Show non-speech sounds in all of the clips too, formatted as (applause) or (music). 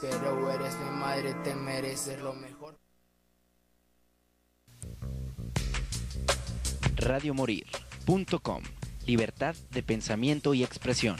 Pero eres mi madre, te mereces lo mejor. Radiomorir.com Libertad de pensamiento y expresión.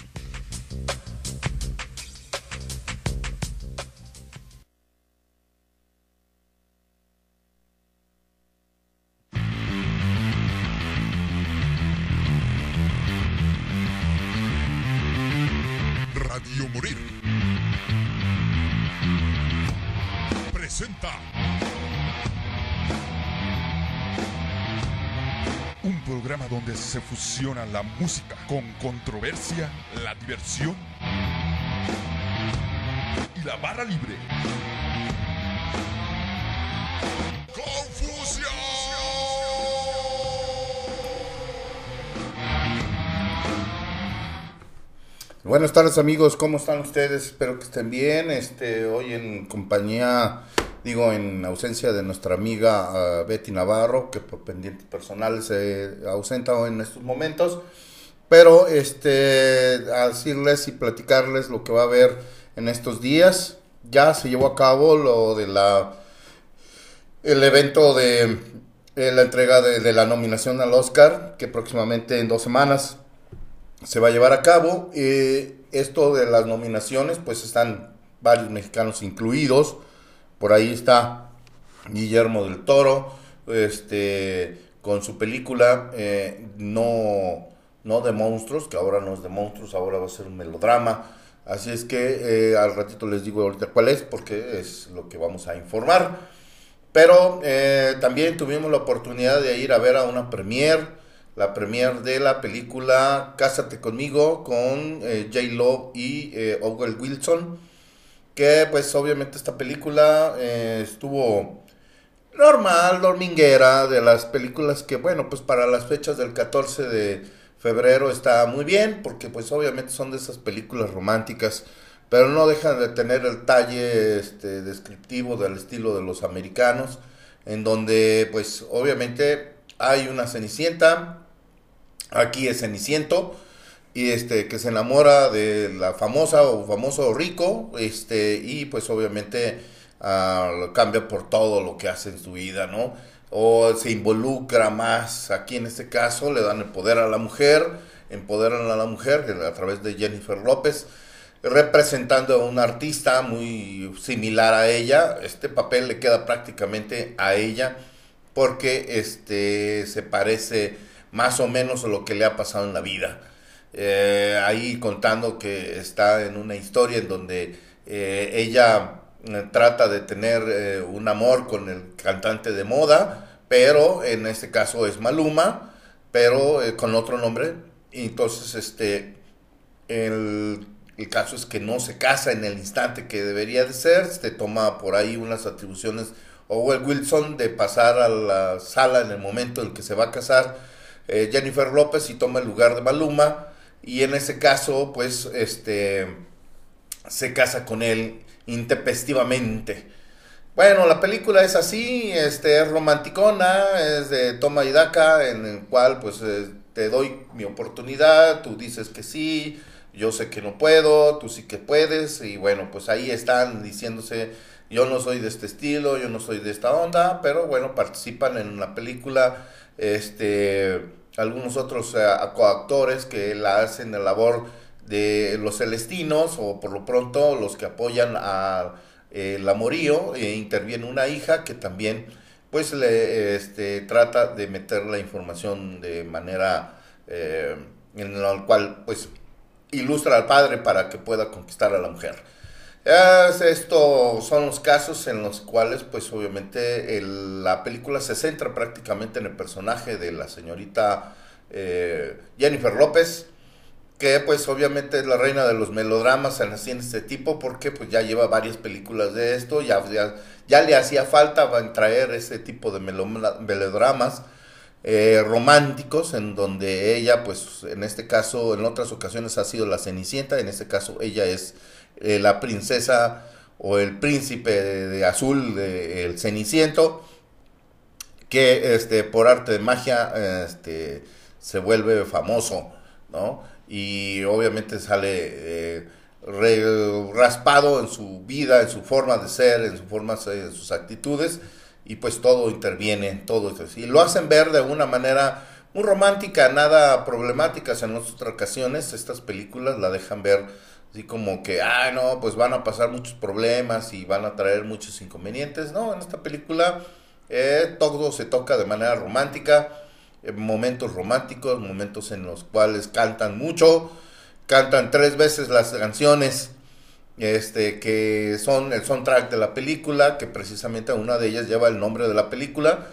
Se fusiona la música con controversia, la diversión y la barra libre. Buenas tardes amigos, ¿cómo están ustedes? Espero que estén bien. Este, hoy en compañía, digo, en ausencia de nuestra amiga ah, Betty Navarro, que por pendientes personales se ausenta en estos momentos. Pero este, a decirles y platicarles lo que va a haber en estos días. Ya se llevó a cabo lo de la el evento de, la entrega de, de la nominación al Oscar, que próximamente en dos semanas se va a llevar a cabo. Eh, esto de las nominaciones, pues están varios mexicanos incluidos. Por ahí está Guillermo del Toro, este, con su película eh, no, no de monstruos, que ahora no es de monstruos, ahora va a ser un melodrama. Así es que eh, al ratito les digo ahorita cuál es, porque es lo que vamos a informar. Pero también tuvimos la oportunidad de ir a ver a una premiere la premier de la película Cásate conmigo con eh, J. Lo y eh, Owen Wilson. Que pues obviamente esta película eh, estuvo normal, dominguera, de las películas que bueno, pues para las fechas del 14 de febrero está muy bien, porque pues obviamente son de esas películas románticas, pero no dejan de tener el talle este, descriptivo del estilo de los americanos, en donde pues obviamente hay una cenicienta, Aquí es Ceniciento y este que se enamora de la famosa o famoso rico este y pues obviamente uh, cambia por todo lo que hace en su vida no o se involucra más. Aquí en este caso le dan el poder a la mujer empoderan a la mujer a través de Jennifer López representando a un artista muy similar a ella. Este papel le queda prácticamente a ella porque este se parece más o menos lo que le ha pasado en la vida. Eh, ahí contando que está en una historia en donde eh, ella eh, trata de tener un amor con el cantante de moda, pero en este caso es Maluma, pero con otro nombre. Entonces, este, el, el, caso es que no se casa en el instante que debería de ser, se toma por ahí unas atribuciones Owen Wilson de pasar a la sala en el momento en que se va a casar eh, Jennifer López y toma el lugar de Maluma y en ese caso pues este se casa con él intempestivamente. Bueno, la película es así, este es romanticona, es de toma y daca en el cual pues eh, te doy mi oportunidad, tú dices que sí, yo sé que no puedo, tú sí que puedes y bueno, pues ahí están diciéndose yo no soy de este estilo, yo no soy de esta onda, pero bueno, participan en la película este, algunos otros eh, coactores que la hacen la labor de los celestinos o por lo pronto los que apoyan a eh, el amorío e interviene una hija que también pues le este, trata de meter la información de manera eh, en la cual pues ilustra al padre para que pueda conquistar a la mujer. Estos son los casos en los cuales, pues obviamente, la película se centra prácticamente en el personaje de la señorita eh, Jennifer López, que pues obviamente es la reina de los melodramas en este tipo, porque pues ya lleva varias películas de esto, ya, ya, le hacía falta traer ese tipo de melodramas. Eh, románticos en donde ella pues en este caso en otras ocasiones ha sido la cenicienta en este caso ella es eh, la princesa o el príncipe de, azul, el ceniciento, que este, por arte de magia este, se vuelve famoso, ¿no? Y obviamente sale eh, raspado en su vida, en su forma de ser, en su forma, en sus actitudes, y pues todo interviene, todo eso. Y lo hacen ver de una manera muy romántica, nada problemáticas en otras ocasiones. Estas películas la dejan ver así como que, ay, no, pues van a pasar muchos problemas y van a traer muchos inconvenientes. No, en esta película eh, todo se toca de manera romántica, eh, momentos románticos, momentos en los cuales cantan mucho, cantan tres veces las canciones este que son el soundtrack de la película, que precisamente una de ellas lleva el nombre de la película,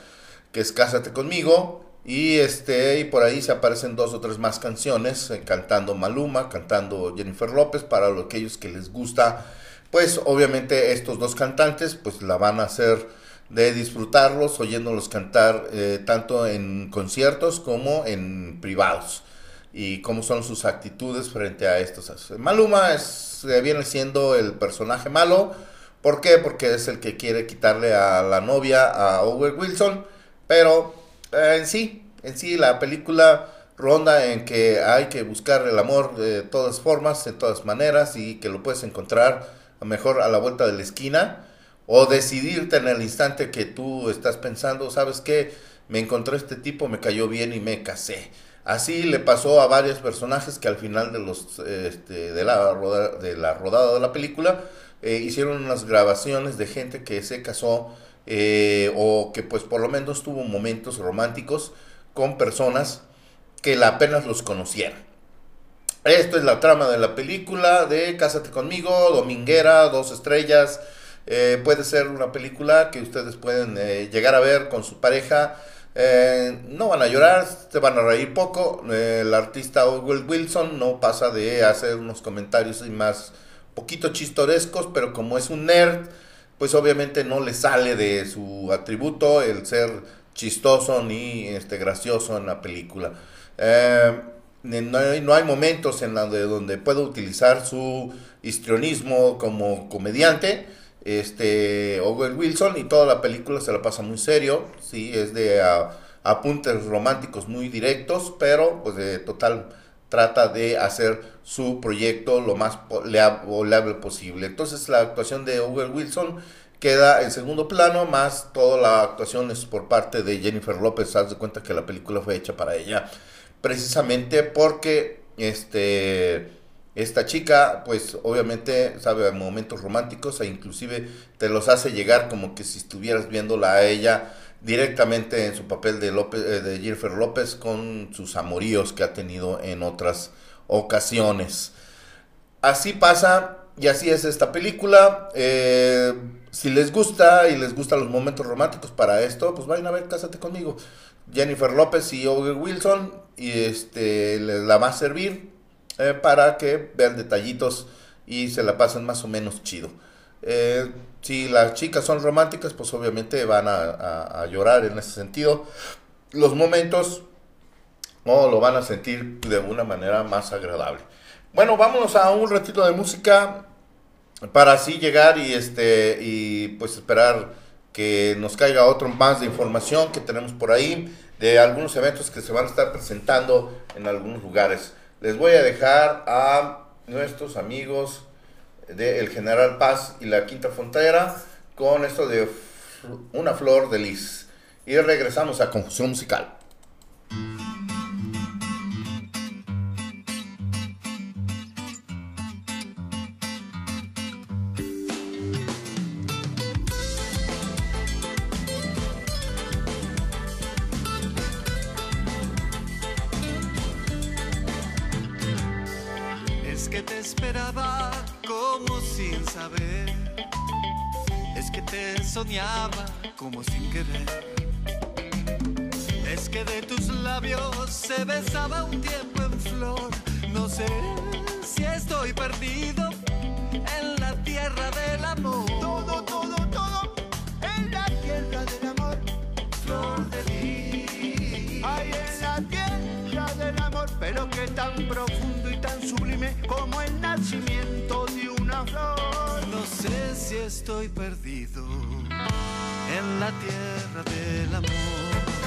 que es Cásate conmigo, y este y por ahí se aparecen dos o tres más canciones eh, cantando Maluma, cantando Jennifer López para los aquellos que les gusta, pues obviamente estos dos cantantes pues la van a hacer de disfrutarlos oyéndolos cantar eh, tanto en conciertos como en privados y cómo son sus actitudes frente a estos. Maluma es, eh, viene siendo el personaje malo. ¿Por qué? Porque es el que quiere quitarle a la novia a Owen Wilson. Pero eh, en sí, en sí la película ronda en que hay que buscar el amor de todas formas, de todas maneras y que lo puedes encontrar mejor a la vuelta de la esquina o decidirte en el instante que tú estás pensando, ¿sabes qué? Me encontré este tipo, me cayó bien y me casé. Así le pasó a varios personajes que al final de los este, de, la roda, de la rodada de la película eh, hicieron unas grabaciones de gente que se casó eh, o que pues por lo menos tuvo momentos románticos con personas que la apenas los conocieran. Esto es la trama de la película de Cásate conmigo, Dominguera, dos estrellas. Eh, puede ser una película que ustedes pueden eh, llegar a ver con su pareja. No van a llorar, se van a reír poco. El artista Owen Wilson no pasa de hacer unos comentarios y más poquito chistorescos, pero como es un nerd, pues obviamente no le sale de su atributo el ser chistoso ni este gracioso en la película. Eh, no, hay, no hay momentos en la de donde pueda utilizar su histrionismo como comediante este Owen Wilson y toda la película se la pasa muy serio, sí, es de a- apuntes románticos muy directos, pero pues de total trata de hacer su proyecto lo más leable posible. Entonces la actuación de Owen Wilson queda en segundo plano, más toda la actuación es por parte de Jennifer López, haz de cuenta que la película fue hecha para ella, precisamente porque este esta chica, pues obviamente sabe momentos románticos e inclusive te los hace llegar como que si estuvieras viéndola a ella directamente en su papel de, López, eh, de Jennifer López con sus amoríos que ha tenido en otras ocasiones. Así pasa y así es esta película. Eh, si les gusta y les gustan los momentos románticos para esto, pues vayan a ver Cásate conmigo. Jennifer López y Owen Wilson y este les la va a servir eh, para que vean detallitos y se la pasen más o menos chido. Si las chicas son románticas, pues obviamente van a, a- llorar en ese sentido. Los momentos no lo van a sentir de una manera más agradable. Bueno, vámonos a un ratito de música para así llegar y este y pues esperar que nos caiga otro más de información que tenemos por ahí de algunos eventos que se van a estar presentando en algunos lugares. Les voy a dejar a nuestros amigos de El General Paz y la Quinta Frontera con esto de Una Flor de Lis. Y regresamos a Confusión Musical. Como sin querer. Es que de tus labios se besaba un tiempo en flor. No sé si estoy perdido en la tierra del amor. Todo, todo, todo en la tierra del amor. Flor de lis. Ay, en la tierra del amor, pero que tan profundo y tan sublime como el nacimiento de una flor. No sé si estoy perdido en la tierra del amor.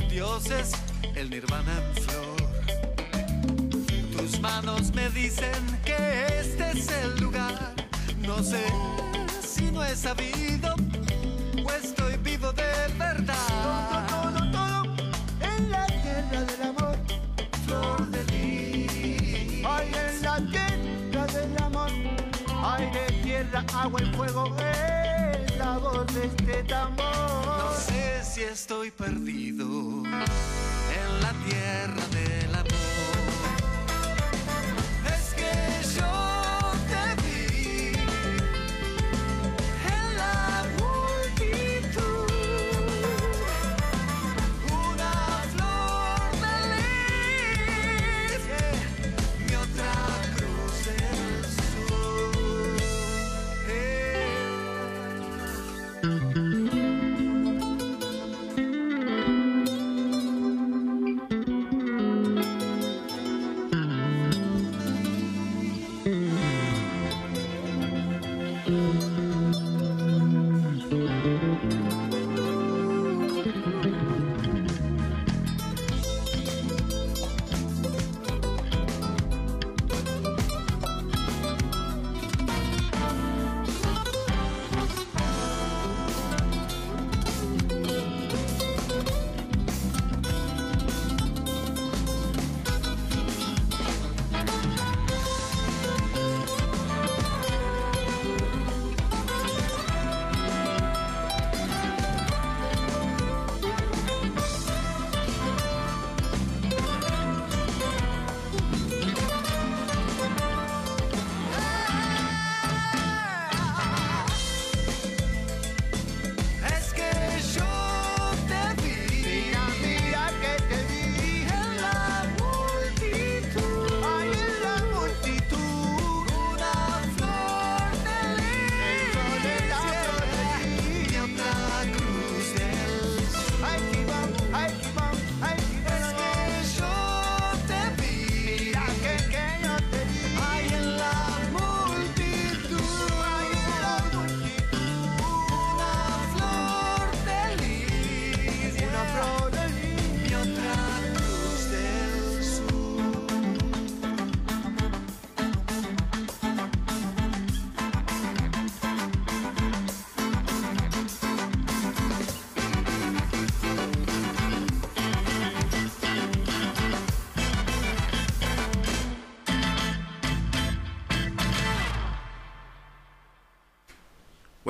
Voces, el nirvana en flor. Tus manos me dicen que este es el lugar. No sé si no he sabido o estoy vivo de verdad. Todo, todo, todo en la tierra del amor. Flor de lis. Ay, en la tierra del amor. Aire, tierra, agua y fuego. Es la voz de este tambor. Estoy perdido en la tierra del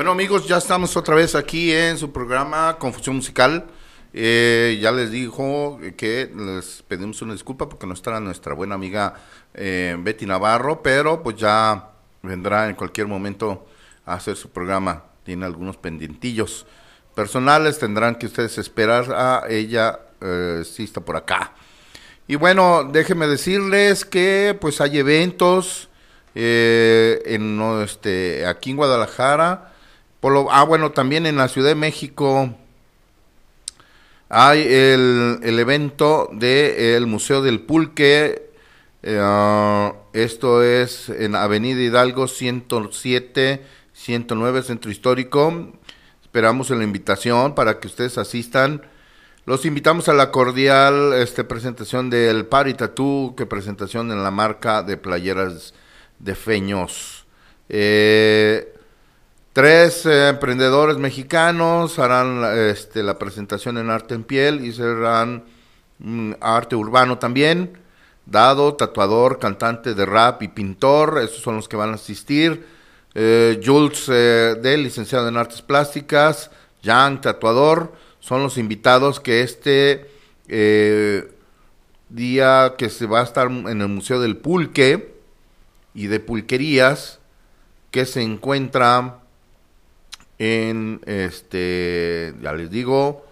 Bueno amigos, ya estamos otra vez aquí en su programa Confusión Musical. Eh, ya les dijo que les pedimos una disculpa porque no estará nuestra buena amiga eh, Betty Navarro, pero pues ya vendrá en cualquier momento a hacer su programa. Tiene algunos pendientillos personales, tendrán que ustedes esperar a ella, eh, si está por acá. Y bueno, déjenme decirles que pues hay eventos eh, en este aquí en Guadalajara. Ah, bueno, también en la Ciudad de México hay el, el evento del Museo del Pulque. eh, ah, esto es en Avenida Hidalgo 107, 109, Centro Histórico. Esperamos la invitación para que ustedes asistan. Los invitamos a la cordial este, presentación del Party Tattoo, que presentación en la marca de playeras de Feños. Eh, tres eh, emprendedores mexicanos harán este, la presentación en arte en piel y serán mm, arte urbano también. Dado, tatuador, cantante de rap y pintor, esos son los que van a asistir. Eh, Jules eh, licenciado en artes plásticas, Jan, tatuador, son los invitados que este eh, día que se va a estar en el Museo del Pulque y de Pulquerías, que se encuentra en este, ya les digo,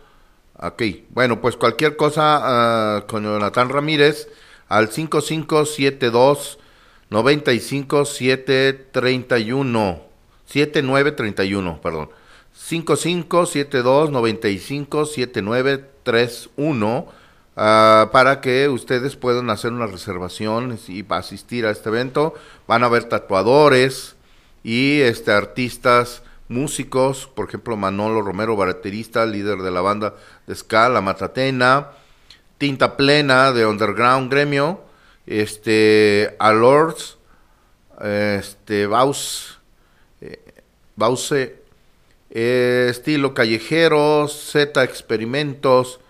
aquí. Bueno, pues cualquier cosa ah, con Jonathan Ramírez al 5572 95 731 7931, perdón. 5572 95 7931 ah, para que ustedes puedan hacer una reservación y asistir a este evento. Van a haber tatuadores y este artistas músicos, por ejemplo Manolo Romero, baterista, líder de la banda de ska, La Matatena, Tinta Plena de Underground Gremio, este, Alords, este, Baus, eh, eh, estilo callejero, Z Experimentos,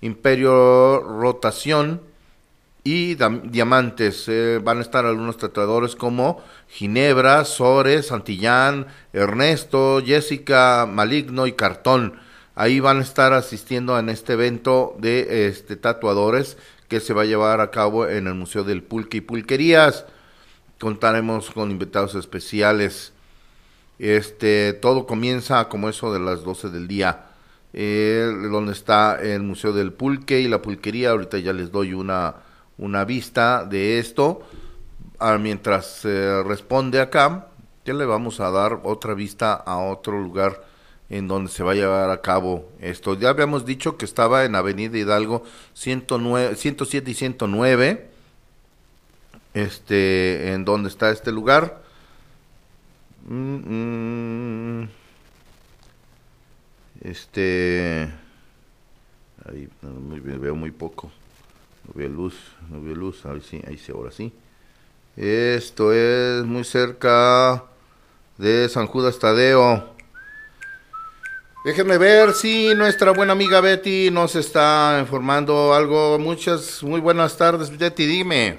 Imperio Rotación y Diamantes. Eh, van a estar algunos tratadores como Ginebra, Sores, Santillán, Ernesto, Jessica, Maligno y Cartón. Ahí van a estar asistiendo en este evento de este, tatuadores que se va a llevar a cabo en el Museo del Pulque y Pulquerías. Contaremos con invitados especiales. Este, todo comienza como eso de las 12 del día, eh, donde está el Museo del Pulque y la Pulquería. Ahorita ya les doy una, una vista de esto. Ah, mientras se responde acá, ya le vamos a dar otra vista a otro lugar en donde se va a llevar a cabo esto. Ya habíamos dicho que estaba en Avenida Hidalgo 109, 107 y 109, este, en donde está este lugar. Mm, mm. este, ahí veo muy poco, no veo luz, no veo luz, ahí sí, ahí sí, ahora sí. Esto es muy cerca de San Judas Tadeo. Déjenme ver si nuestra buena amiga Betty nos está informando algo. Muchas, muy buenas tardes, Betty, dime.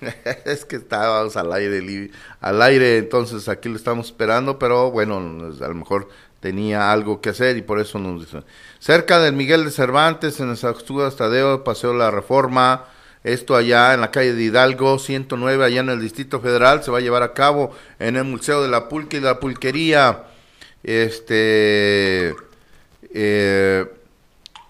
(laughs) es que estábamos al aire, al aire, entonces aquí lo estamos esperando, pero bueno, a lo mejor tenía algo que hacer y por eso nos dice. Cerca del Miguel de Cervantes, en el San Judas Tadeo, Paseo La Reforma, esto allá en la calle de Hidalgo, 109, allá en el Distrito Federal, se va a llevar a cabo en el Museo de la Pulque y la Pulquería. Este, eh,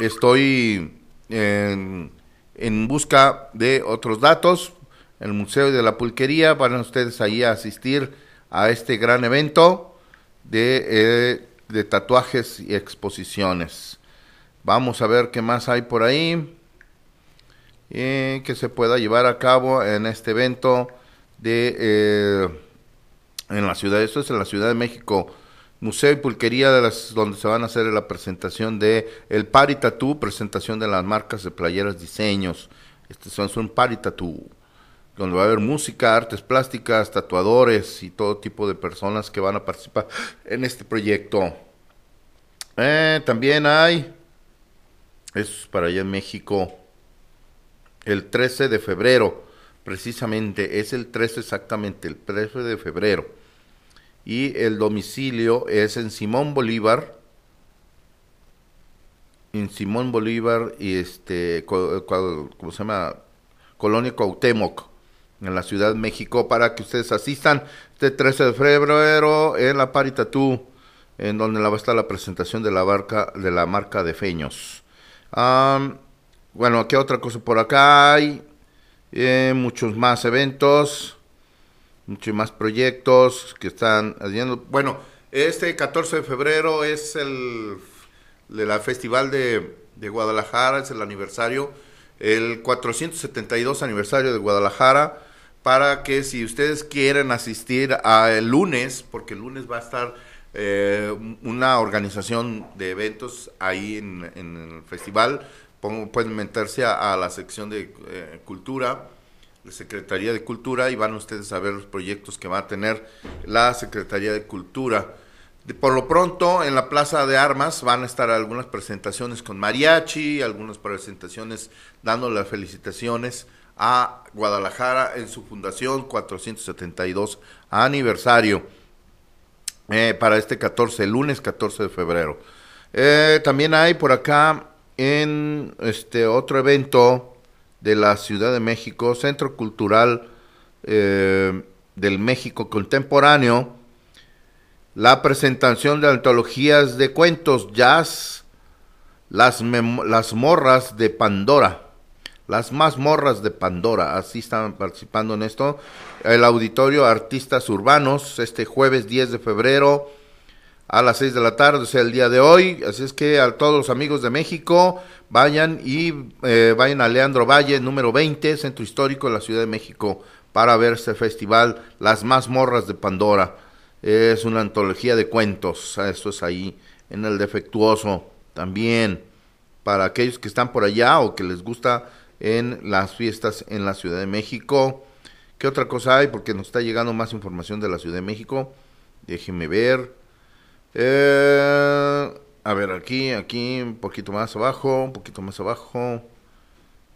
estoy en, en, busca de otros datos. El Museo de la Pulquería, van ustedes ahí a asistir a este gran evento de, eh, de tatuajes y exposiciones. Vamos a ver qué más hay por ahí eh, que se pueda llevar a cabo en este evento de eh, en la ciudad, esto es en la Ciudad de México, Museo y Pulquería de las, donde se van a hacer la presentación de el Party presentación de las marcas de playeras, diseños. Este son un Party donde va a haber música, artes plásticas, tatuadores y todo tipo de personas que van a participar en este proyecto. Eh, también hay, es para allá en México, el 13 de febrero, precisamente, es el 13 exactamente, el 13 de febrero. Y el domicilio es en Simón Bolívar, en Simón Bolívar y este, ¿cómo se llama? Colonia Cuauhtémoc, en la Ciudad de México, para que ustedes asistan este 13 de febrero en la Paritatú, en donde va a estar la presentación de la, barca, de la marca de Feños. Bueno, ¿qué otra cosa por acá hay? Eh, muchos más eventos, muchos más proyectos que están haciendo. Bueno, este 14 de febrero es el de la Festival de, de Guadalajara, es el aniversario, el 472 aniversario de Guadalajara, para que si ustedes quieren asistir a el lunes, porque el lunes va a estar eh, una organización de eventos ahí en, en el festival, pueden meterse a, la sección de eh, cultura, la Secretaría de Cultura, y van ustedes a ver los proyectos que va a tener la Secretaría de Cultura. por lo pronto, en la Plaza de Armas van a estar algunas presentaciones con mariachi, algunas presentaciones dando las felicitaciones a Guadalajara en su fundación 472 aniversario eh, para este 14, el lunes 14 de febrero. Eh, también hay por acá en este otro evento de la Ciudad de México, Centro Cultural eh, del México Contemporáneo, la presentación de antologías de cuentos jazz, las, las morras de Pandora, las más morras de Pandora, así están participando en esto, el auditorio Artistas Urbanos, este jueves 10 de febrero, a las 6 de la tarde, o sea, el día de hoy. Así es que a todos los amigos de México, vayan y eh, vayan a Leandro Valle, número 20, Centro Histórico de la Ciudad de México, para ver este festival, Las Más Morras de Pandora. Es una antología de cuentos, esto es ahí en el defectuoso también, para aquellos que están por allá o que les gusta en las fiestas en la Ciudad de México. ¿Qué otra cosa hay? Porque nos está llegando más información de la Ciudad de México. Déjenme ver. Eh, a ver, aquí, aquí, un poquito más abajo, un poquito más abajo.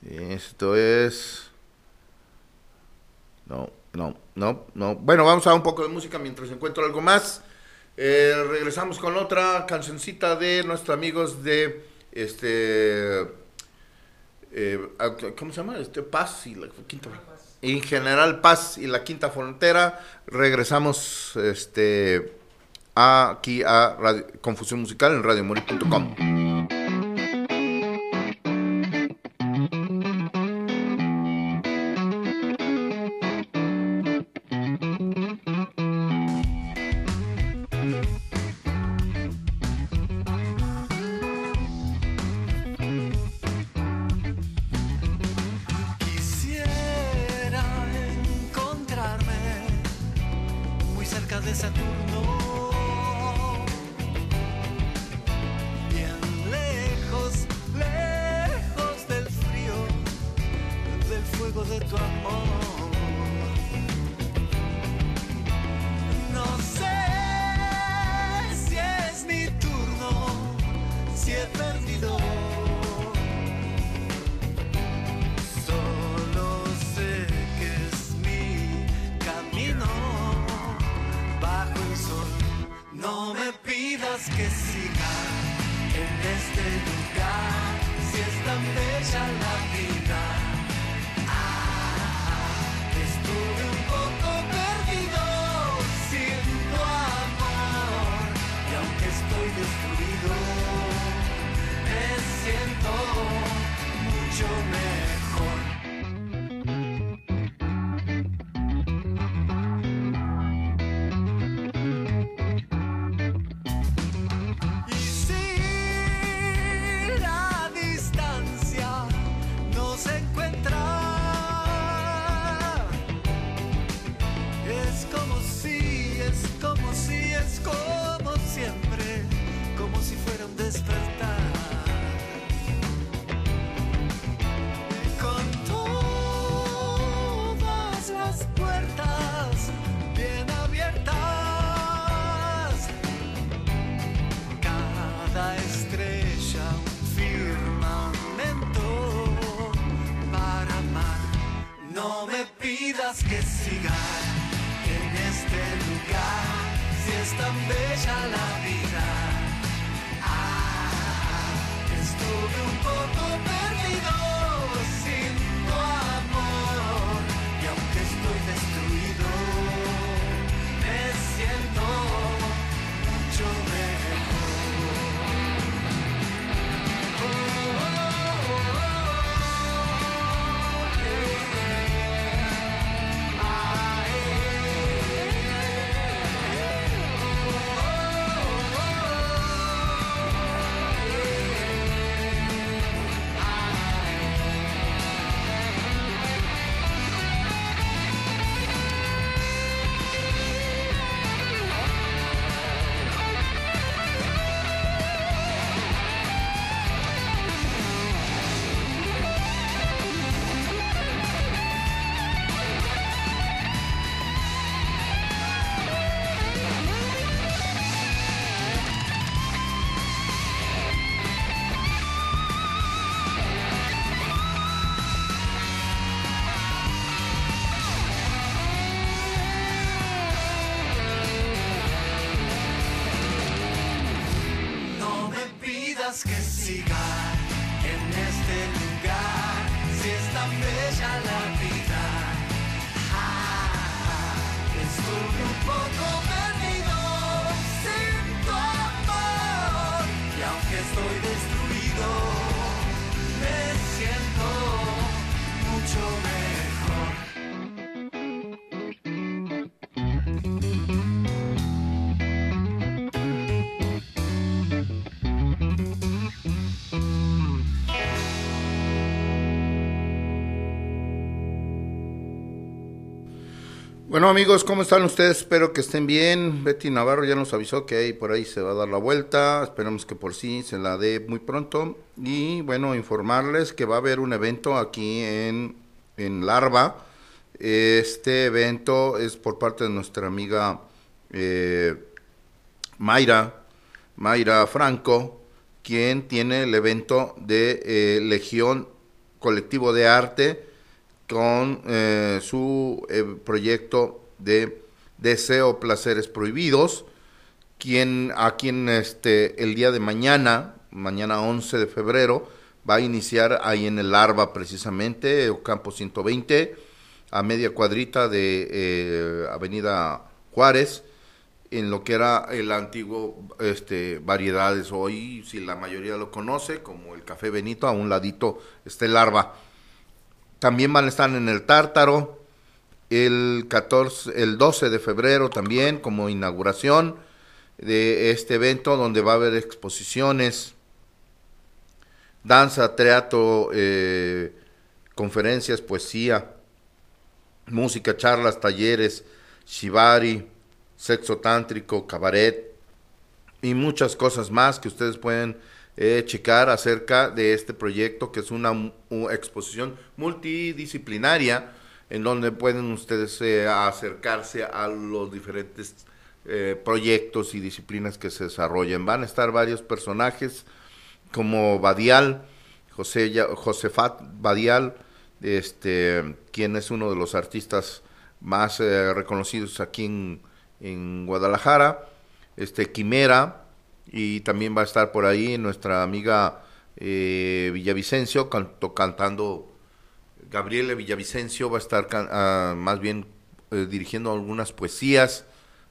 Esto es... No, no, no, no. Bueno, vamos a un poco de música mientras encuentro algo más. Eh, regresamos con otra cancioncita de nuestros amigos de este eh, ¿cómo se llama? Este Paz y la Quinta en general Paz y la Quinta Frontera. Regresamos este aquí a Confusión Musical en radiomori.com. vida. Ah, estuve un poco pidas que siga en este lugar si es tan bella la vida. Ah, estuve un poco Bueno amigos, ¿cómo están ustedes? Espero que estén bien. Betty Navarro ya nos avisó que ahí por ahí se va a dar la vuelta. Esperamos que por sí se la dé muy pronto. Y bueno, informarles que va a haber un evento aquí en, en Larva. Este evento es por parte de nuestra amiga eh, Mayra, Mayra Franco, quien tiene el evento de eh, Legión Colectivo de Arte con eh, su eh, proyecto de Deseo Placeres Prohibidos, quien, a quien este, el día de mañana, mañana 11 de febrero, va a iniciar ahí en el Larva precisamente, Campo 120, a media cuadrita de eh, Avenida Juárez, en lo que era el antiguo este, Variedades. Hoy, si la mayoría lo conoce, como el Café Benito, a un ladito está el Larva. También van a estar en el Tártaro el 14, el 12 de febrero también como inauguración de este evento donde va a haber exposiciones, danza, teatro, eh, conferencias, poesía, música, charlas, talleres, shibari, sexo tántrico, cabaret y muchas cosas más que ustedes pueden eh, checar acerca de este proyecto que es una, exposición multidisciplinaria en donde pueden ustedes eh, acercarse a los diferentes eh, proyectos y disciplinas que se desarrollan. Van a estar varios personajes como Badial, José, Josefat Badial, este, quien es uno de los artistas más reconocidos aquí en, en Guadalajara, este Quimera, y también va a estar por ahí nuestra amiga eh, Villavicencio canto, cantando, Gabriela Villavicencio va a estar uh, más bien eh, dirigiendo algunas poesías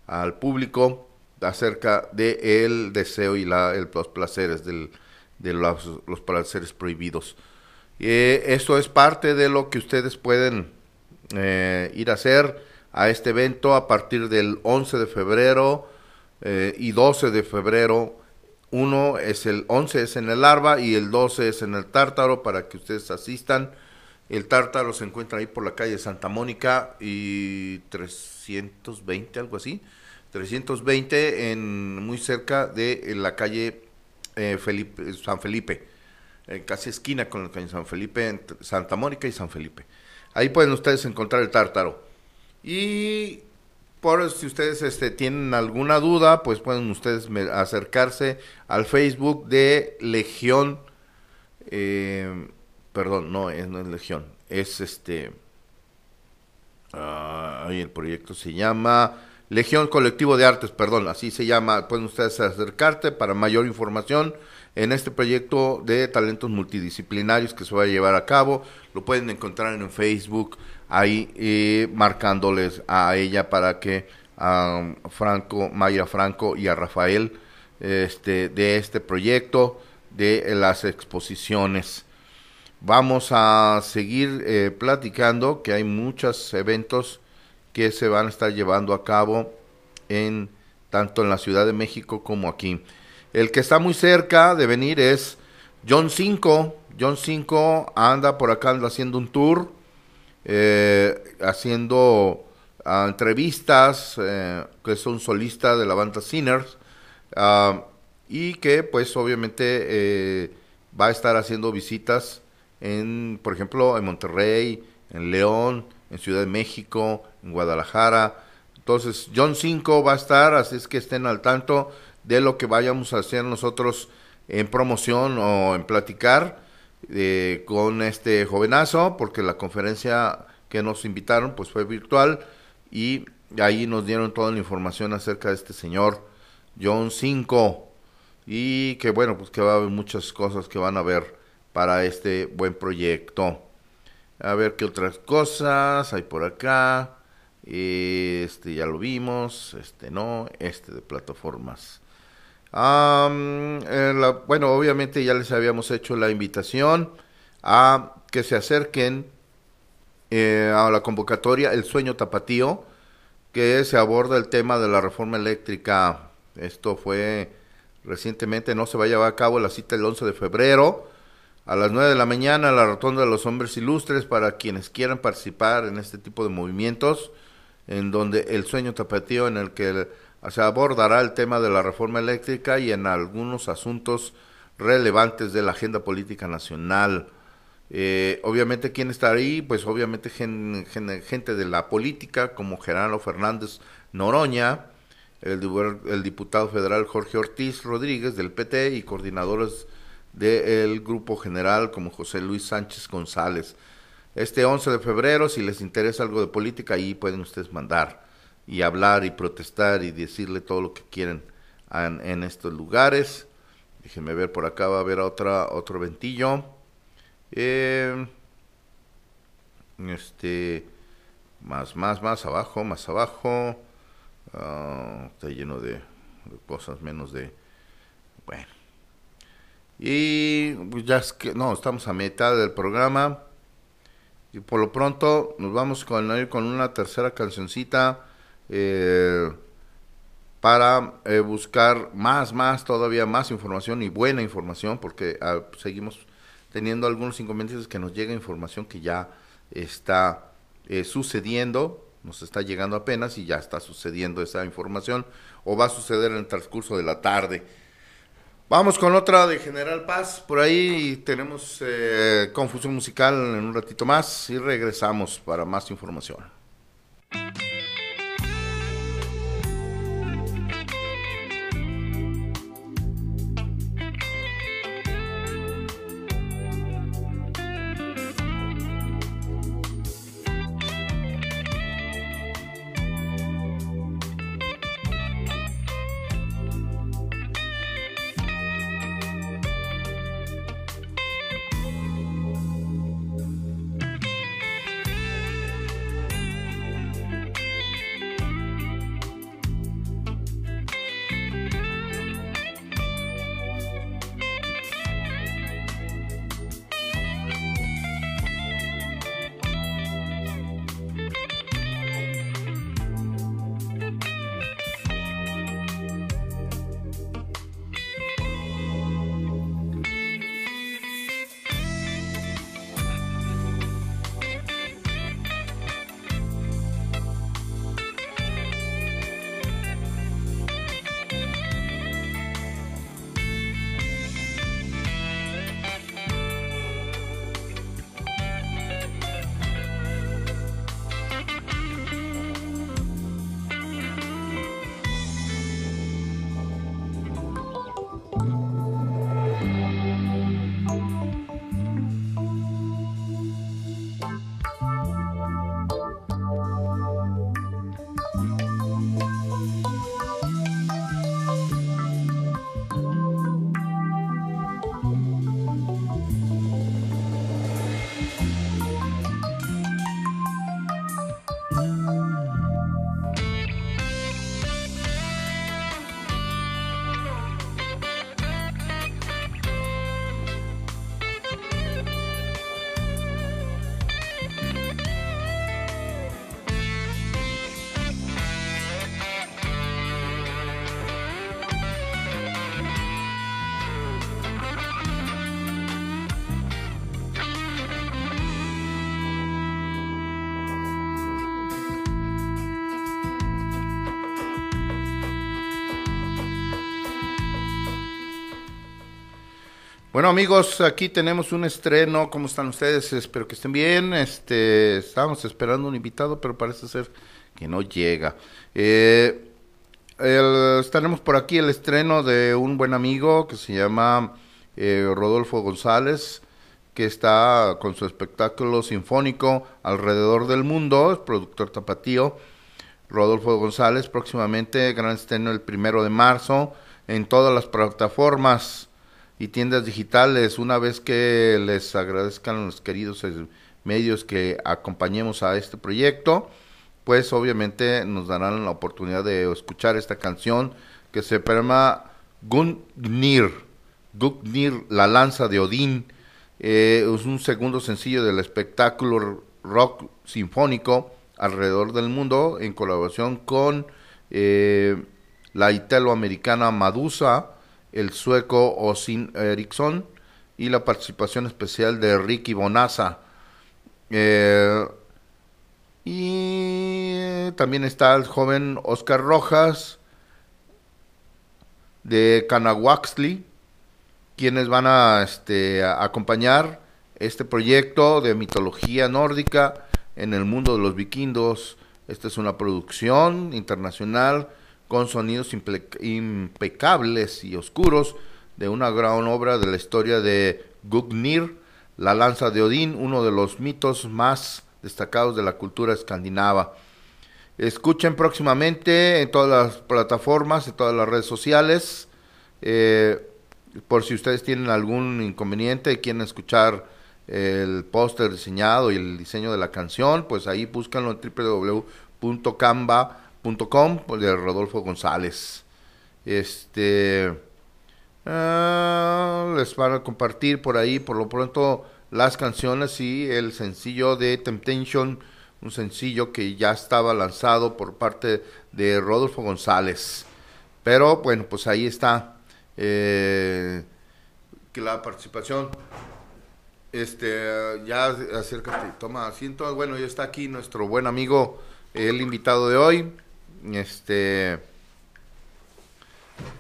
al público acerca de el deseo y la, el, los placeres del, de los, los placeres prohibidos. Eh, esto es parte de lo que ustedes pueden eh, ir a hacer a este evento a partir del 11 de febrero eh, y 12 de febrero. Uno es el 11 es en el Larva y el 12 es en el Tártaro para que ustedes asistan. El Tártaro se encuentra ahí por la calle Santa Mónica y 320, algo así. 320 en muy cerca de la calle eh, San Felipe, eh, casi esquina con la calle San Felipe, entre Santa Mónica y San Felipe. Ahí pueden ustedes encontrar el Tártaro. Y por si ustedes este, tienen alguna duda, pues pueden ustedes acercarse al Facebook de Legión. Eh, perdón, no es, no es Legión, es este. Uh, el proyecto se llama Legión Colectivo de Artes, perdón, así se llama. Pueden ustedes acercarte para mayor información en este proyecto de talentos multidisciplinarios que se va a llevar a cabo. Lo pueden encontrar en Facebook ahí eh, marcándoles a ella para que a Franco, Mayra Franco y a Rafael este, de este proyecto de las exposiciones. Vamos a seguir eh, platicando que hay muchos eventos que se van a estar llevando a cabo en tanto en la Ciudad de México como aquí. El que está muy cerca de venir es John 5. John 5 anda por acá anda haciendo un tour, eh, haciendo uh, entrevistas, eh, que es un solista de la banda Sinners, uh, y que pues obviamente eh, va a estar haciendo visitas en, por ejemplo, en Monterrey, en León, en Ciudad de México, en Guadalajara. Entonces, John 5 va a estar, así es que estén al tanto de lo que vayamos a hacer nosotros en promoción o en platicar eh, con este jovenazo, porque la conferencia que nos invitaron pues fue virtual y ahí nos dieron toda la información acerca de este señor John 5 y que bueno, pues que va a haber muchas cosas que van a ver para este buen proyecto. A ver qué otras cosas hay por acá. Este ya lo vimos, este no, este de plataformas. Um, la, bueno, obviamente ya les habíamos hecho la invitación a que se acerquen eh, a la convocatoria El Sueño Tapatío, que se aborda el tema de la reforma eléctrica. Esto fue recientemente, no se va a llevar a cabo la cita el 11 de febrero a las 9 de la mañana la Rotonda de los Hombres Ilustres para quienes quieran participar en este tipo de movimientos. en donde el sueño tapatío en el que se abordará el tema de la reforma eléctrica y en algunos asuntos relevantes de la agenda política nacional. Eh, obviamente, ¿quién está ahí? Pues obviamente gente de la política como Gerardo Fernández Noroña, el, el, diputado federal Jorge Ortiz Rodríguez del PT y coordinadores del grupo general como José Luis Sánchez González. Este 11 de febrero, si les interesa algo de política, ahí pueden ustedes mandar y hablar y protestar y decirle todo lo que quieren en, estos lugares. Déjenme ver por acá, va a haber otra, otro ventillo. Eh, este, más, más, más abajo, más abajo. Ah, está lleno de, cosas menos de, bueno. Y pues ya es que, no, estamos a mitad del programa. Y por lo pronto nos vamos con, con una tercera cancioncita eh, para eh, buscar más, más, todavía más información y buena información, porque ah, seguimos teniendo algunos inconvenientes que nos llega información que ya está eh, sucediendo, nos está llegando apenas y ya está sucediendo esa información o va a suceder en el transcurso de la tarde. Vamos con otra de General Paz. Por ahí tenemos eh, confusión musical en un ratito más y regresamos para más información. Bueno amigos, aquí tenemos un estreno. ¿Cómo están ustedes? Espero que estén bien. Este, estábamos esperando un invitado, pero parece ser que no llega. Eh, estaremos por aquí el estreno de un buen amigo que se llama eh, Rodolfo González, que está con su espectáculo sinfónico alrededor del mundo, es productor tapatío. Rodolfo González, próximamente gran estreno el primero de marzo en todas las plataformas y tiendas digitales. Una vez que les agradezcan los queridos eh, medios que acompañemos a este proyecto, pues obviamente nos darán la oportunidad de escuchar esta canción que se llama Gungnir, Gungnir, la lanza de Odín. Eh, es un segundo sencillo del espectáculo rock sinfónico alrededor del mundo en colaboración con eh, la italoamericana Madusa el sueco Osin Eriksson y la participación especial de Ricky Bonazza. Eh, y Eh, también está el joven Oscar Rojas de Canahuaxtli, quienes van a, este, a acompañar este proyecto de mitología nórdica en el mundo de los vikingos. Esta es una producción internacional con sonidos impecables y oscuros de una gran obra de la historia de Gugnir, la lanza de Odín, uno de los mitos más destacados de la cultura escandinava. Escuchen próximamente en todas las plataformas, en todas las redes sociales. eh, por si ustedes tienen algún inconveniente y quieren escuchar el póster diseñado y el diseño de la canción, pues ahí búscanlo en www.camba.com pues, de Rodolfo González. Este ah, les van a compartir por ahí por lo pronto las canciones y el sencillo de Temptation, un sencillo que ya estaba lanzado por parte de Rodolfo González. Pero bueno, pues ahí está eh, que la participación. Este, ya acércate, toma asiento. Bueno, ya está aquí nuestro buen amigo, el invitado de hoy, este,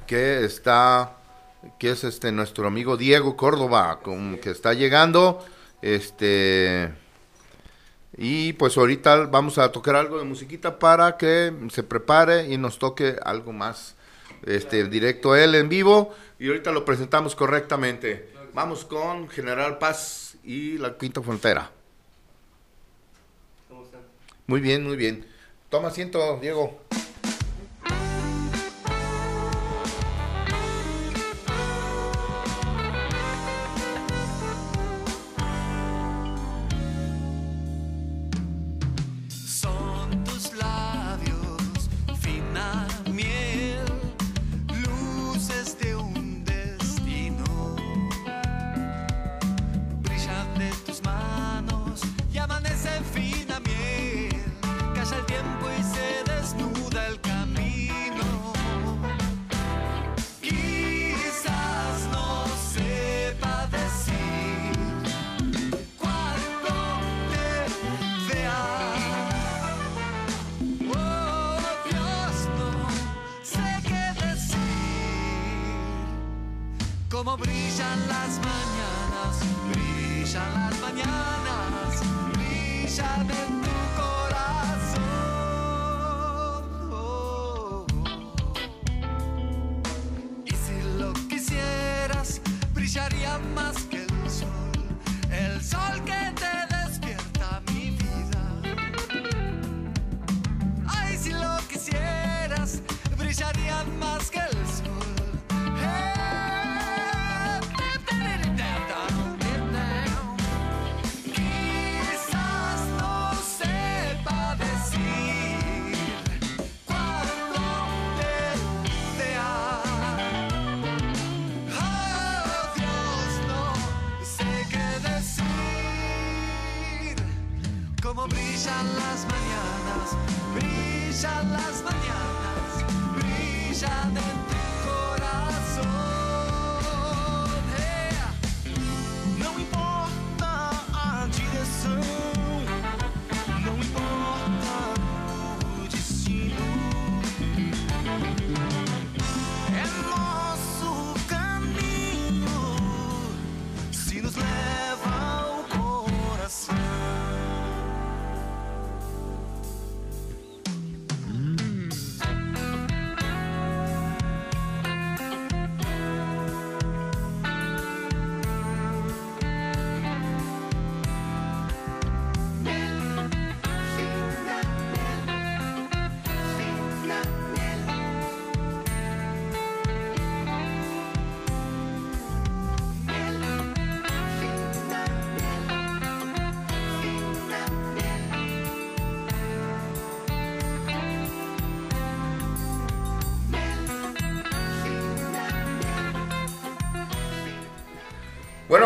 que está, que es este nuestro amigo Diego Córdoba, con, que está llegando, este, y pues ahorita vamos a tocar algo de musiquita para que se prepare y nos toque algo más, este, directo a él en vivo, y ahorita lo presentamos correctamente. Vamos con General Paz y la Quinta Frontera. Muy bien, muy bien. Toma asiento, Diego.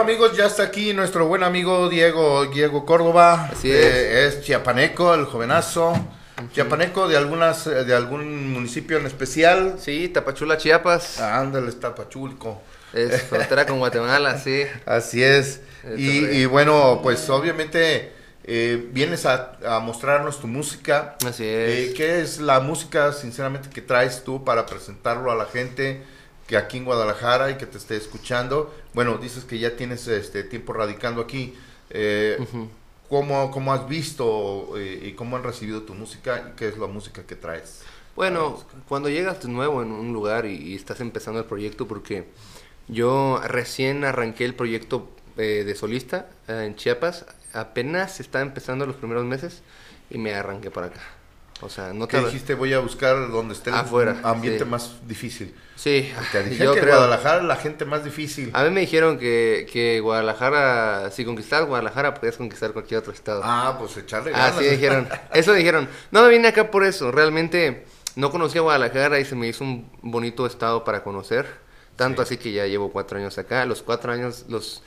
Amigos, ya está aquí nuestro buen amigo Diego, Diego Córdoba. Así Eh, es chiapaneco, el jovenazo. Chiapaneco de algunas, eh, de algún municipio en especial. Sí, Tapachula, Chiapas. Ah, Ándale, está Pachulco. Es (laughs) frontera con Guatemala, sí. Así es. Es Y, bueno, pues obviamente eh, vienes a, a mostrarnos tu música. Así Eh, es. ¿Qué es la música, sinceramente, que traes tú para presentarlo a la gente que aquí en Guadalajara y que te esté escuchando? Bueno, dices que ya tienes este tiempo radicando aquí. Eh. ¿cómo, cómo has visto eh, y cómo han recibido tu música y qué es la música que traes? Bueno, cuando llegas de nuevo en un lugar y, y estás empezando el proyecto, porque yo recién arranqué el proyecto eh, de solista eh, en Chiapas, apenas estaba empezando los primeros meses y me arranqué para acá. O sea, no ¿Qué te dijiste? Voy a buscar donde esté el Afuera, ambiente sí. más difícil. Sí, Te (laughs) dije yo que creo. Guadalajara la gente más difícil. A mí me dijeron que, que Guadalajara, si conquistabas Guadalajara, podías conquistar cualquier otro estado. Ah, pues echarle ganas. Así dijeron. (laughs) Eso dijeron. No me vine acá por eso. Realmente no conocía Guadalajara y se me hizo un bonito estado para conocer. Tanto así que ya llevo cuatro años acá. Los cuatro años, los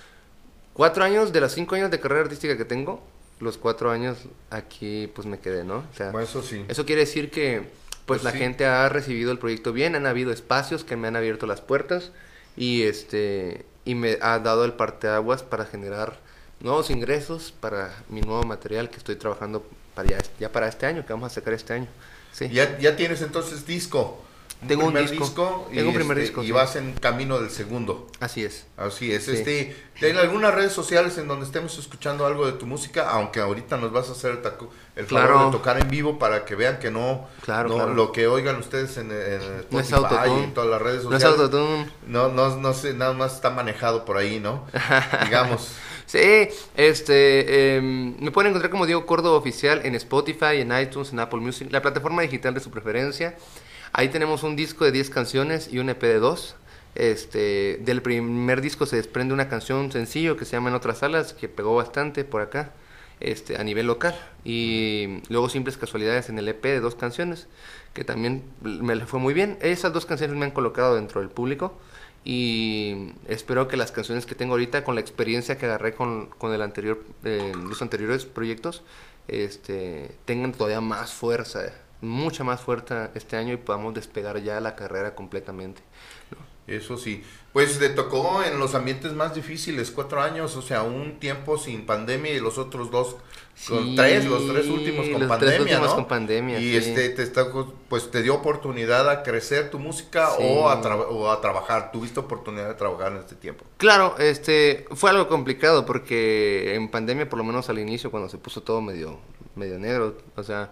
cuatro años de las cinco años de carrera artística que tengo, los cuatro años aquí pues me quedé, ¿no? O sea, Bueno, eso sí. eso quiere decir que pues, Pues la sí. gente ha recibido el proyecto bien, han habido espacios que me han abierto las puertas y este y me ha dado el parteaguas para generar nuevos ingresos para mi nuevo material que estoy trabajando para ya, ya para este año, que vamos a sacar este año. Sí. Ya, ya tienes entonces disco. Tengo un disco. y, Tengo un primer este, disco, Y sí. vas en camino del segundo. Así es. Así es. Sí. Este, ¿Hay algunas redes sociales en donde estemos escuchando algo de tu música? Aunque ahorita nos vas a hacer el, taco- el favor Claro. de tocar en vivo para que vean que no, Claro, no- claro. lo que oigan ustedes en, en No Spotify y en todas las redes No es sociales. No, no, no sé, nada más está manejado por ahí, ¿no? (laughs) Digamos. Sí, este, em, me pueden encontrar como Diego Córdoba Oficial en Spotify, en iTunes, en Apple Music, la plataforma digital de su preferencia. Ahí tenemos un disco de 10 canciones y un EP de 2. Este, del primer disco se desprende una canción sencillo que se llama En otras salas, que pegó bastante por acá, este, a nivel local. Y luego Simples Casualidades en el EP de dos canciones, que también me fue muy bien. Esas dos canciones me han colocado dentro del público y espero que las canciones que tengo ahorita con la experiencia que agarré con, con el anterior eh, los anteriores proyectos este tengan todavía más fuerza mucha más fuerza este año y podamos despegar ya la carrera completamente Eso sí. Pues le tocó en los ambientes más difíciles, cuatro años, o sea, un tiempo sin pandemia y los otros dos, con tres, los tres últimos con los tres pandemia, últimos ¿no? con pandemia, Y sí. este, te está, pues te dio oportunidad a crecer tu música Sí. o, a o a trabajar. Tuviste oportunidad de trabajar en este tiempo. Claro, este fue algo complicado porque en pandemia, por lo menos al inicio, cuando se puso todo medio, medio negro, o sea,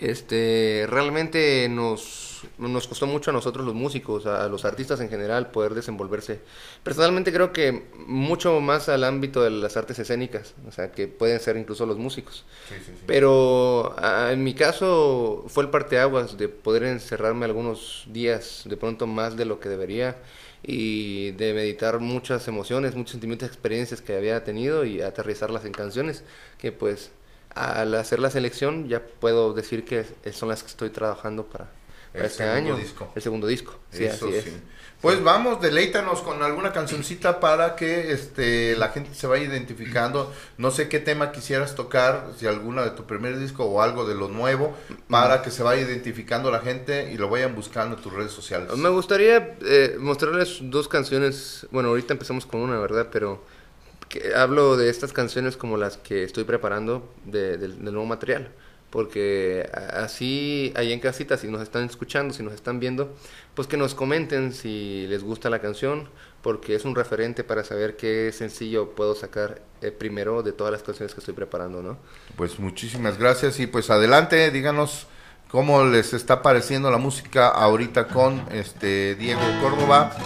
este realmente nos, nos costó mucho a nosotros los músicos, a los artistas en general, poder desenvolverse. Personalmente creo que mucho más al ámbito de las artes escénicas, o sea, que pueden ser incluso los músicos. Sí, sí, sí. Pero en mi caso fue el parteaguas de poder encerrarme algunos días, de pronto más de lo que debería, y de meditar muchas emociones, muchos sentimientos, experiencias que había tenido y aterrizarlas en canciones, que pues al hacer la selección ya puedo decir que son las que estoy trabajando para, este año. disco. El segundo disco. Sí, Eso así es. sí. Pues vamos, deleítanos con alguna cancioncita para que este la gente se vaya identificando. No sé qué tema quisieras tocar, si alguna de tu primer disco o algo de lo nuevo, para que se vaya identificando la gente y lo vayan buscando en tus redes sociales. Me gustaría eh, mostrarles dos canciones. Bueno, ahorita empezamos con una, ¿verdad? Pero que hablo de estas canciones como las que estoy preparando de- del, nuevo material. Porque así, ahí en casita, si nos están escuchando, si nos están viendo, pues que nos comenten si les gusta la canción, porque es un referente para saber qué sencillo puedo sacar eh, primero de todas las canciones que estoy preparando, ¿no? Pues muchísimas gracias y pues adelante, díganos cómo les está pareciendo la música ahorita con este Diego Córdoba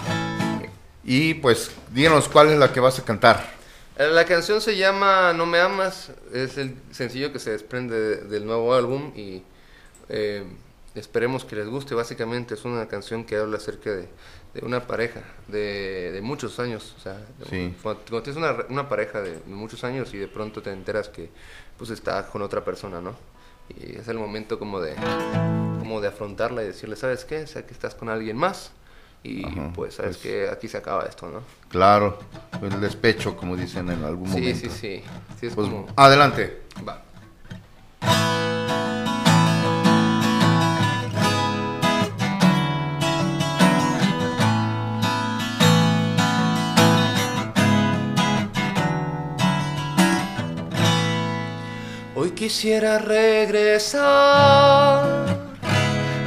y pues díganos cuál es la que vas a cantar. Eh, La canción se llama No me amas, es el sencillo que se desprende de- del nuevo álbum y eh, esperemos que les guste. Básicamente es una canción que habla acerca de, de una pareja de, de muchos años. O sea, Sí. cuando, cuando tienes una, una pareja de, muchos años y de pronto te enteras que pues está con otra persona, ¿no? Y es el momento como de, como de afrontarla y decirle, ¿sabes qué? Sé que estás con alguien más y Ajá, pues sabes pues- que aquí se acaba esto, ¿no? Claro, el despecho como dicen en algún Sí, momento. sí, sí. Sí, es Pues, como... adelante. Va. quisiera regresar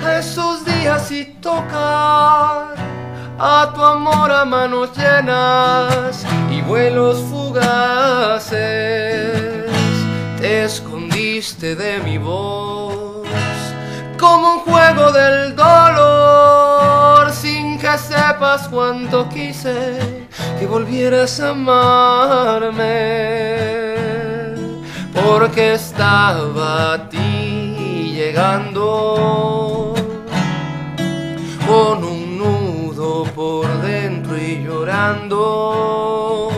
esos días y tocar a tu amor a manos llenas y vuelos fugaces. Te escondiste de mi voz como un juego del dolor sin que sepas cuánto quise que volvieras a amarme porque estaba a ti llegando con un nudo por dentro y llorando,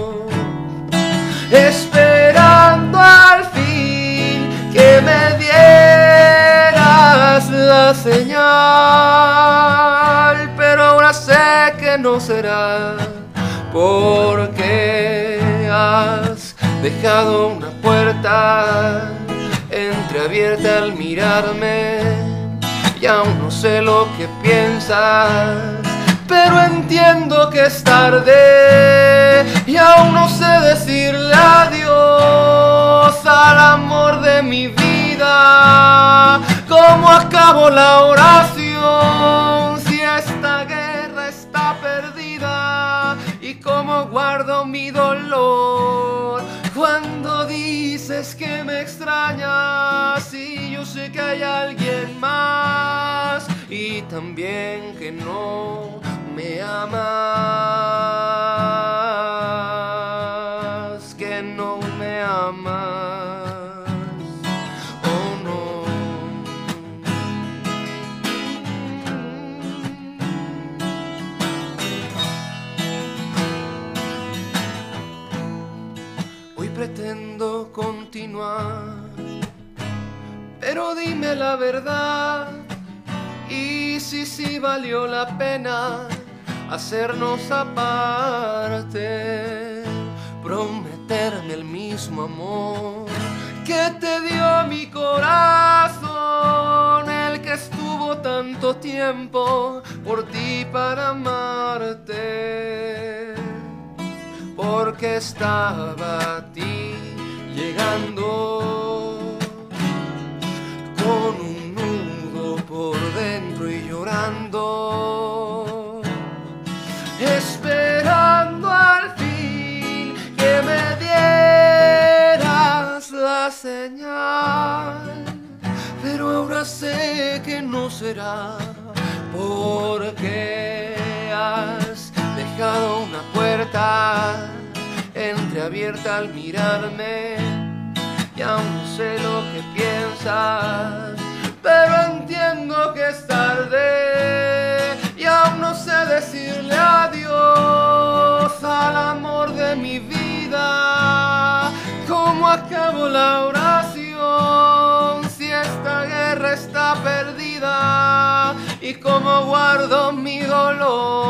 esperando al fin que me dieras la señal, pero ahora sé que no será porque has dejado una puerta entreabierta al mirarme y aún no sé lo que piensas, pero entiendo que es tarde y aún no sé decirle adiós al amor de mi vida. ¿Cómo acabo la oración si esta guerra está perdida? ¿Y cómo guardo mi dolor cuando dices que me extrañas? Y yo sé que hay alguien más y también que no me amas, pretendo continuar, pero dime la verdad. Y si sí valió la pena hacernos aparte, prometerme el mismo amor que te dio mi corazón, el que estuvo tanto tiempo por ti para amarte porque estaba a ti llegando. Con un nudo por dentro y llorando, esperando al fin que me dieras la señal, pero ahora sé que no será porque has una puerta entreabierta al mirarme y aún no sé lo que piensas, pero entiendo que es tarde y aún no sé decirle adiós al amor de mi vida. ¿Cómo acabo la oración si esta guerra está perdida? ¿Y cómo guardo mi dolor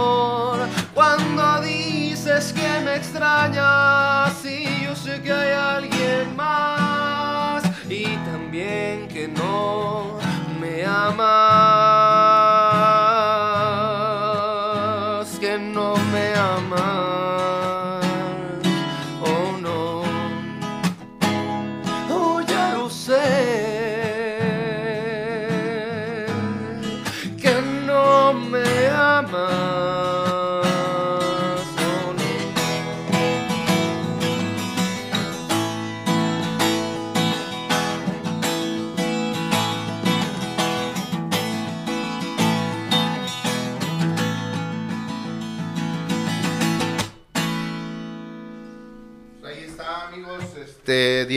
dices que me extrañas? Y yo sé que hay alguien más y también que no me amas,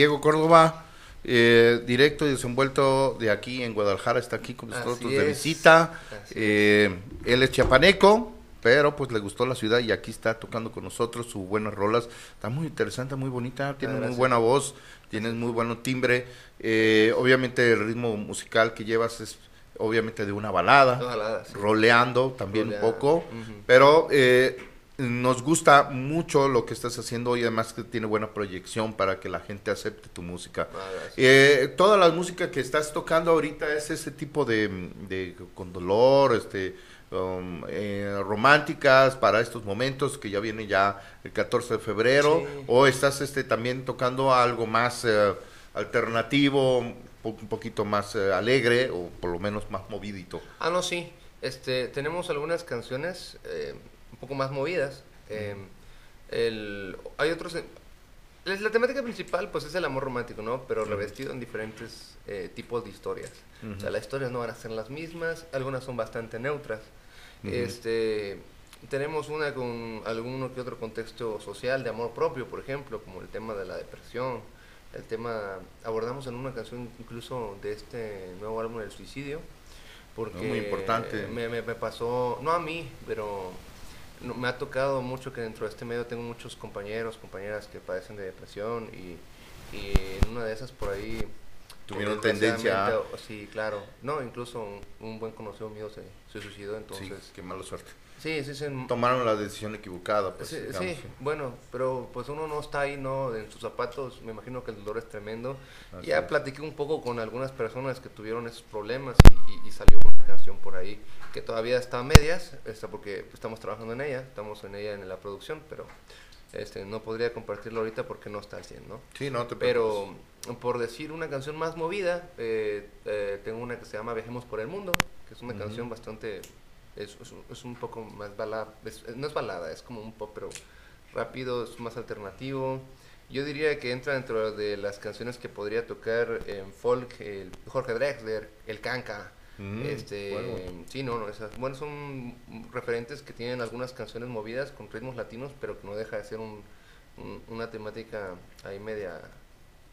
Diego Córdoba, eh, directo y desenvuelto de aquí en Guadalajara, está aquí con nosotros Así de es. visita. Eh, él es chiapaneco, pero pues le gustó la ciudad y aquí está tocando con nosotros sus buenas rolas. Está muy interesante, muy bonita, tiene muy buena voz, tienes muy buen timbre. Eh, obviamente el ritmo musical que llevas es obviamente de una balada, Una balada, sí. roleando también un poco, pero eh, nos gusta mucho lo que estás haciendo y además que tiene buena proyección para que la gente acepte tu música. Ah. Eh, toda la música que estás tocando ahorita es ese tipo de, de con dolor, este, um, eh, románticas para estos momentos que ya viene ya el 14 de febrero, Sí. o estás este también tocando algo más eh, alternativo, un poquito más eh, alegre o por lo menos más movidito. Ah, no, sí. Este, tenemos algunas canciones eh, un poco más movidas. Eh, el, hay otros... la, la temática principal pues es el amor romántico, ¿no? Pero revestido en diferentes eh, tipos de historias. O sea, las historias no van a ser las mismas, algunas son bastante neutras. Este, tenemos una con alguno que otro contexto social de amor propio, por ejemplo, como el tema de la depresión, el tema abordamos en una canción incluso de este nuevo álbum del suicidio, porque Muy importante. me, me- me pasó, no a mí, pero no- me ha tocado mucho que dentro de este medio tengo muchos compañeros, compañeras que padecen de depresión y, y en una de esas por ahí... Tuvieron tendencia a- o- Sí, claro. No, incluso un, un buen conocido mío se, se suicidó, entonces... sí, qué mala suerte. Sí, sí, sí. Tomaron la decisión equivocada, pues. Sí, bueno, pero pues uno no está ahí, ¿no? En sus zapatos, me imagino que el dolor es tremendo. Así ya es. platiqué un poco con algunas personas que tuvieron esos problemas y, y- y salió una canción por ahí que todavía está a medias, está porque estamos trabajando en ella, estamos en ella en la producción, pero este no podría compartirlo ahorita porque no está al 100, ¿no? Sí, no te Pero por decir una canción más movida, eh, eh, tengo una que se llama Viajemos por el Mundo, que es una canción bastante, es, es un- es un poco más balada, es- no es balada, es como un pop, pero rápido, es más alternativo. Yo diría que entra dentro de las canciones que podría tocar en folk el Jorge Drexler, el Canca. Mm, este, bueno. sí, no, no, esas, bueno, son referentes que tienen algunas canciones movidas con ritmos latinos, pero que no deja de ser un, un- una temática ahí media,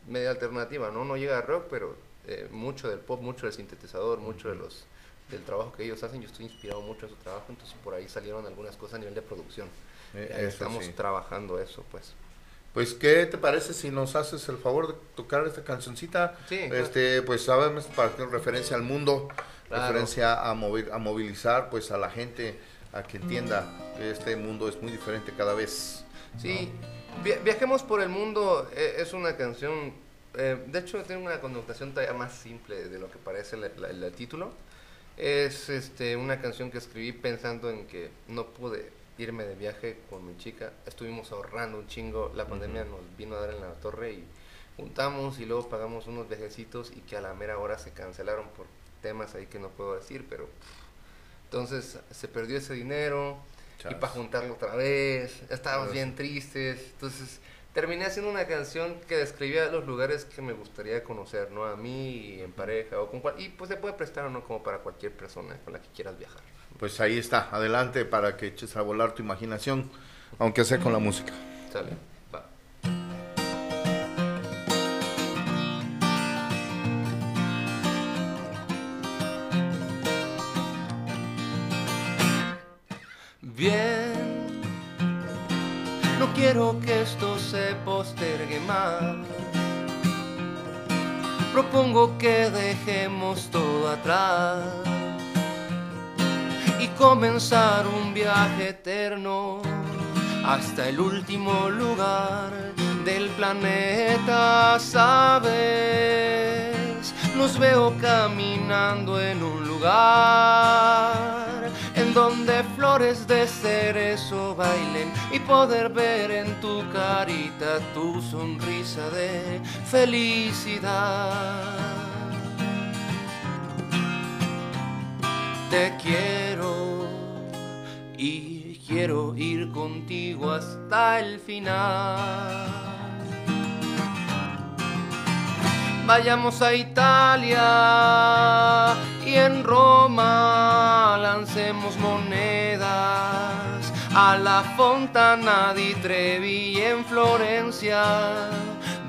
media alternativa, ¿no? No llega a rock, pero eh, mucho del pop, mucho del sintetizador, mucho de los del trabajo que ellos hacen. Yo estoy inspirado mucho en su trabajo, entonces por ahí salieron algunas cosas a nivel de producción. Eh, eso estamos sí. trabajando eso, pues. Pues, ¿qué te parece si nos haces el favor de tocar esta cancioncita? Sí, Este, pues sabemos para que referencia al mundo, Claro. referencia a, mover, a movilizar pues a la gente a que entienda que este mundo es muy diferente cada vez. Sí, via- Viajemos por el Mundo eh, es una canción, eh, de hecho tiene una connotación todavía más simple de lo que parece la- la- el título. Es este, una canción que escribí pensando en que no pude irme de viaje con mi chica. Estuvimos ahorrando un chingo, la pandemia nos vino a dar en la torre y juntamos y luego pagamos unos viajecitos y que a la mera hora se cancelaron por temas ahí que no puedo decir, pero entonces se perdió ese dinero y para juntarlo otra vez, estábamos Pues- bien tristes, entonces terminé haciendo una canción que describía los lugares que me gustaría conocer, ¿no? A mí y en pareja o con cual, y pues se puede prestar o no como para cualquier persona con la que quieras viajar. Pues ahí está, adelante para que eches a volar tu imaginación, aunque sea con la música. ¿Sale? Va. Bien, quiero que esto se postergue más. Propongo que dejemos todo atrás y comenzar un viaje eterno hasta el último lugar del planeta, sabes. Nos veo caminando en un lugar donde flores de cerezo bailen y poder ver en tu carita tu sonrisa de felicidad. Te quiero y quiero ir contigo hasta el final. Vayamos a Italia en Roma lancemos monedas a la Fontana di Trevi en Florencia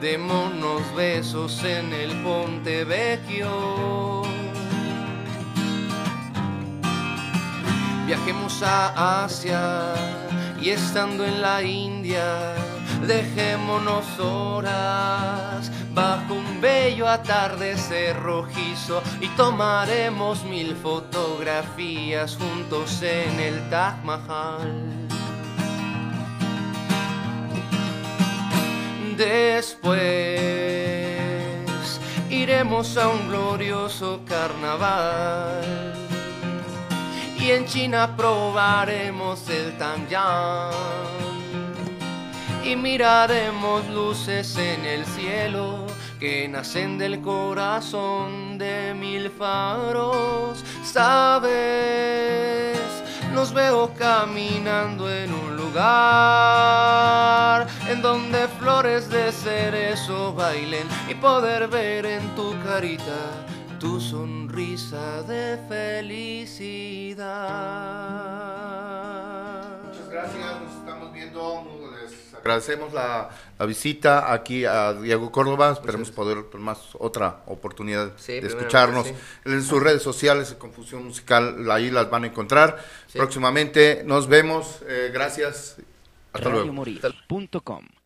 démonos besos en el Ponte Vecchio. Viajemos a Asia y estando en la India, dejémonos horas bajo un bello atardecer rojizo y tomaremos mil fotografías juntos en el Taj Mahal. Después iremos a un glorioso carnaval y en China probaremos el Tangyang y miraremos luces en el cielo que nacen del corazón de mil faros. Sabes, los veo caminando en un lugar en donde flores de cerezo bailen y poder ver en tu carita tu sonrisa de felicidad. Muchas gracias, viendo. Les agradecemos la, la visita aquí a Diego Córdoba. Esperemos poder tener más otra oportunidad Sí, de escucharnos. sí. En sus redes sociales, Confusión Musical, ahí las van a encontrar. Sí. Próximamente nos vemos. Eh, gracias. Hasta luego.